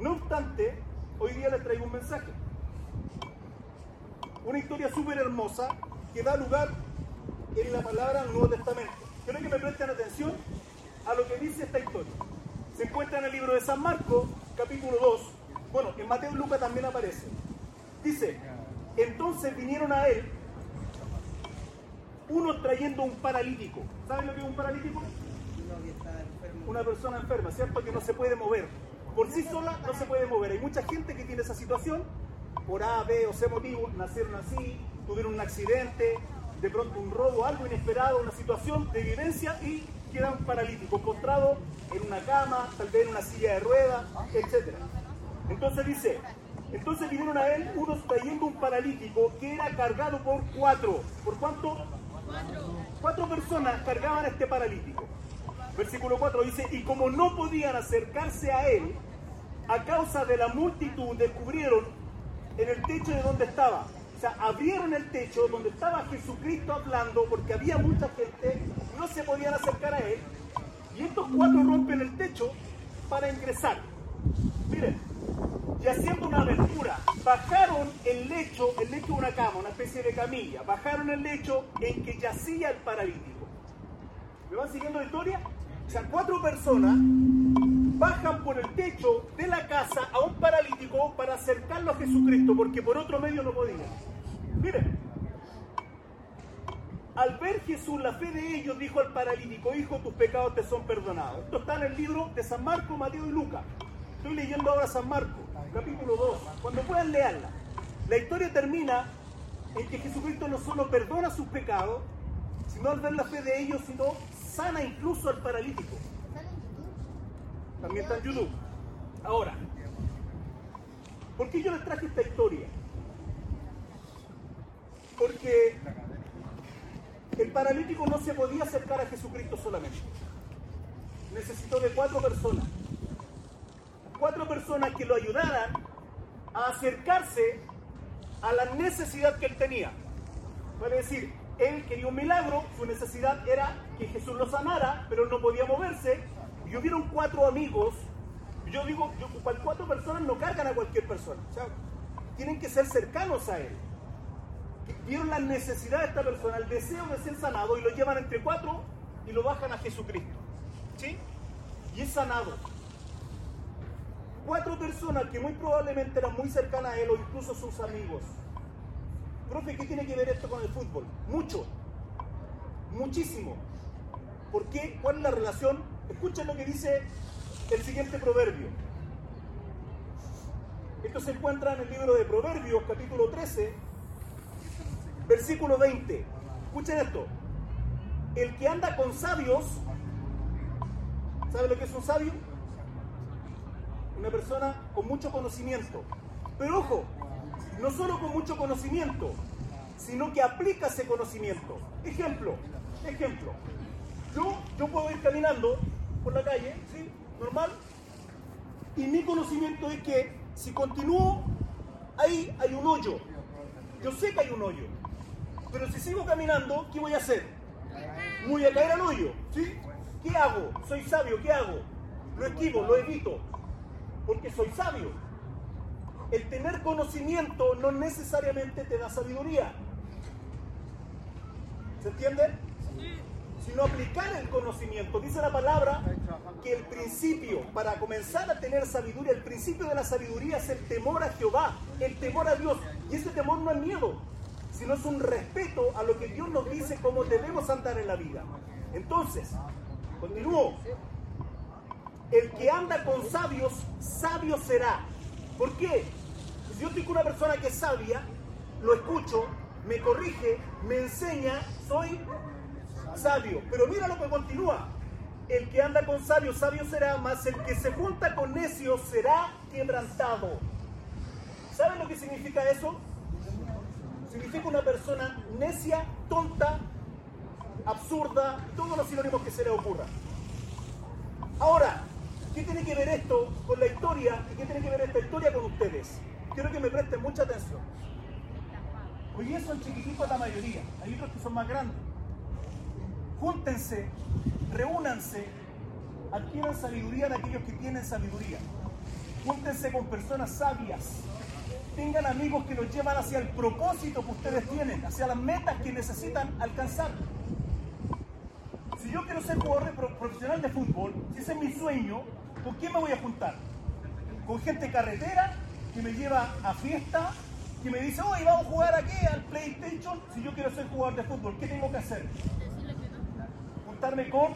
No obstante, hoy día les traigo un mensaje. Una historia súper hermosa que da lugar en la palabra del Nuevo Testamento. Quiero que me presten atención a lo que dice esta historia. Se encuentra en el libro de San Marcos, capítulo 2. Bueno, en Mateo y Lucas también aparece. Dice, entonces vinieron a él unos trayendo un paralítico. ¿Saben lo que es un paralítico? Una persona enferma, ¿cierto? Que no se puede mover. Por sí sola no se puede mover. Hay mucha gente que tiene esa situación. Por A, B o C motivo, nacieron así, tuvieron un accidente, de pronto un robo, algo inesperado, una situación de vivencia y quedan paralíticos, postrados en una cama, tal vez en una silla de ruedas, etc. Entonces dice, entonces vinieron a él unos trayendo un paralítico que era cargado por cuatro. ¿Por cuánto? Cuatro personas cargaban a este paralítico. Versículo 4 dice, y como no podían acercarse a él, a causa de la multitud, descubrieron en el techo de donde estaba. O sea, abrieron el techo donde estaba Jesucristo hablando, porque había mucha gente, no se podían acercar a él. Y estos cuatro rompen el techo para ingresar. Miren, y haciendo una abertura, bajaron el lecho, el lecho de una cama, una especie de camilla, bajaron el lecho en que yacía el paralítico. ¿Me van siguiendo la historia? O sea, cuatro personas bajan por el techo de la casa a un paralítico para acercarlo a Jesucristo, porque por otro medio no podían. Miren, al ver Jesús la fe de ellos, dijo al paralítico, hijo, tus pecados te son perdonados. Esto está en el libro de San Marco, Mateo y Lucas. Estoy leyendo ahora San Marco, capítulo 2. Cuando puedan leerla. La historia termina en que Jesucristo no solo perdona sus pecados, sino al ver la fe de ellos, sino sana incluso al paralítico. También está en YouTube. Ahora, ¿por qué yo les traje esta historia? Porque el paralítico no se podía acercar a Jesucristo solamente. Necesitó de cuatro personas. Cuatro personas que lo ayudaran a acercarse a la necesidad que él tenía. Puede decir, él quería un milagro, su necesidad era que Jesús lo sanara, pero no podía moverse. Y hubieron cuatro amigos. Yo digo, yo, cuatro personas no cargan a cualquier persona. Tienen que ser cercanos a él. Vieron la necesidad de esta persona, el deseo de ser sanado, y lo llevan entre cuatro y lo bajan a Jesucristo. ¿Sí? Y es sanado. Cuatro personas que muy probablemente eran muy cercanas a él o incluso sus amigos. Profe, ¿qué tiene que ver esto con el fútbol? Mucho. Muchísimo. ¿Por qué? ¿Cuál es la relación? Escuchen lo que dice el siguiente proverbio. Esto se encuentra en el libro de Proverbios, capítulo 13, versículo 20. Escuchen esto. El que anda con sabios, ¿sabe lo que es un sabio? Una persona con mucho conocimiento. Pero ojo, no solo con mucho conocimiento, sino que aplica ese conocimiento. Ejemplo, ejemplo. Yo, yo puedo ir caminando por la calle, ¿sí? Normal. Y mi conocimiento es que si continúo, ahí hay un hoyo. Yo sé que hay un hoyo. Pero si sigo caminando, ¿qué voy a hacer? Voy a caer al hoyo, ¿sí? ¿Qué hago? Soy sabio, ¿qué hago? Lo esquivo, lo evito. Porque soy sabio. El tener conocimiento no necesariamente te da sabiduría. ¿Se entiende? Sino aplicar el conocimiento. Dice la palabra que el principio, para comenzar a tener sabiduría, el principio de la sabiduría es el temor a Jehová, el temor a Dios. Y ese temor no es miedo, sino es un respeto a lo que Dios nos dice cómo debemos andar en la vida. Entonces, continúo. El que anda con sabios, sabio será. ¿Por qué? Yo estoy con una persona que es sabia, lo escucho, me corrige, me enseña, soy sabio. Pero mira lo que continúa. El que anda con sabios, sabio será, más el que se junta con necios será quebrantado. ¿Saben lo que significa eso? Significa una persona necia, tonta, absurda, todos los sinónimos que se le ocurra. Ahora, ¿qué tiene que ver esto con la historia y qué tiene que ver esta historia con ustedes? Quiero que me presten mucha atención. Hoy día son chiquititos la mayoría, hay otros que son más grandes. Júntense, reúnanse, adquieran sabiduría de aquellos que tienen sabiduría. Júntense con personas sabias. Tengan amigos que los llevan hacia el propósito que ustedes tienen, hacia las metas que necesitan alcanzar. Si yo quiero ser jugador profesional de fútbol, si ese es mi sueño, ¿con quién me voy a juntar? ¿Con gente carretera que me lleva a fiesta, que me dice, hoy vamos a jugar aquí al PlayStation? Si yo quiero ser jugador de fútbol, ¿qué tengo que hacer? Juntarme con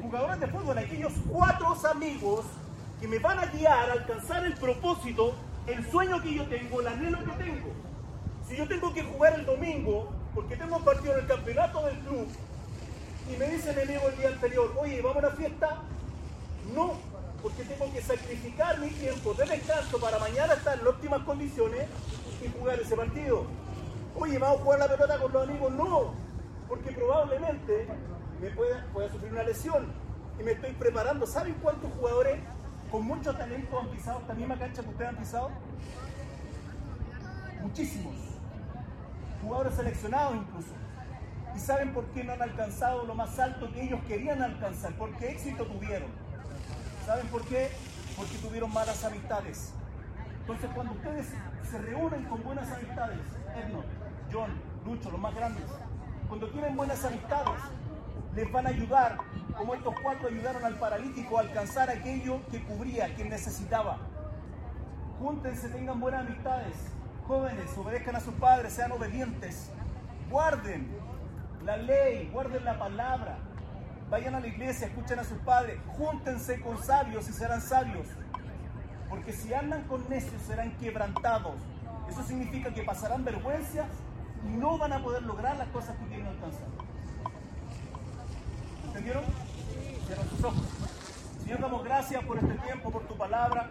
jugadores de fútbol, aquellos cuatro amigos que me van a guiar a alcanzar el propósito, el sueño que yo tengo, el anhelo que tengo. Si yo tengo que jugar el domingo, porque tengo partido en el campeonato del club, y me dice mi amigo el día anterior, oye, ¿vamos a una fiesta? No, porque tengo que sacrificar mi tiempo de descanso para mañana estar en óptimas condiciones y jugar ese partido. Oye, ¿vamos a jugar la pelota con los amigos? No, porque probablemente me pueda, pueda sufrir una lesión y me estoy preparando. ¿Saben cuántos jugadores con mucho talento han pisado esta misma cancha que ustedes han pisado? Muchísimos. Jugadores seleccionados incluso. ¿Y saben por qué no han alcanzado lo más alto que ellos querían alcanzar? Porque éxito tuvieron. ¿Saben por qué? Porque tuvieron malas amistades. Entonces cuando ustedes se reúnen con buenas amistades, Edno, John, Lucho, los más grandes, cuando tienen buenas amistades, les van a ayudar, como estos cuatro ayudaron al paralítico a alcanzar aquello que cubría, que necesitaba. Júntense, tengan buenas amistades. Jóvenes, obedezcan a sus padres, sean obedientes. Guarden la ley, guarden la palabra. Vayan a la iglesia, escuchen a sus padres. Júntense con sabios y serán sabios. Porque si andan con necios serán quebrantados. Eso significa que pasarán vergüenza y no van a poder lograr las cosas que quieren alcanzar. ¿Entendieron? Cierran sus ojos. Señor, damos gracias por este tiempo, por tu palabra.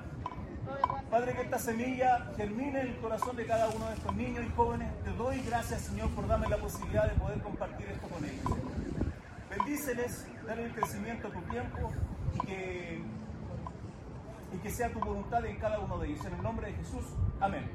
Padre, que esta semilla germine en el corazón de cada uno de estos niños y jóvenes. Te doy gracias, Señor, por darme la posibilidad de poder compartir esto con ellos. Bendíceles, dale el crecimiento a tu tiempo y que, y que sea tu voluntad en cada uno de ellos. En el nombre de Jesús. Amén.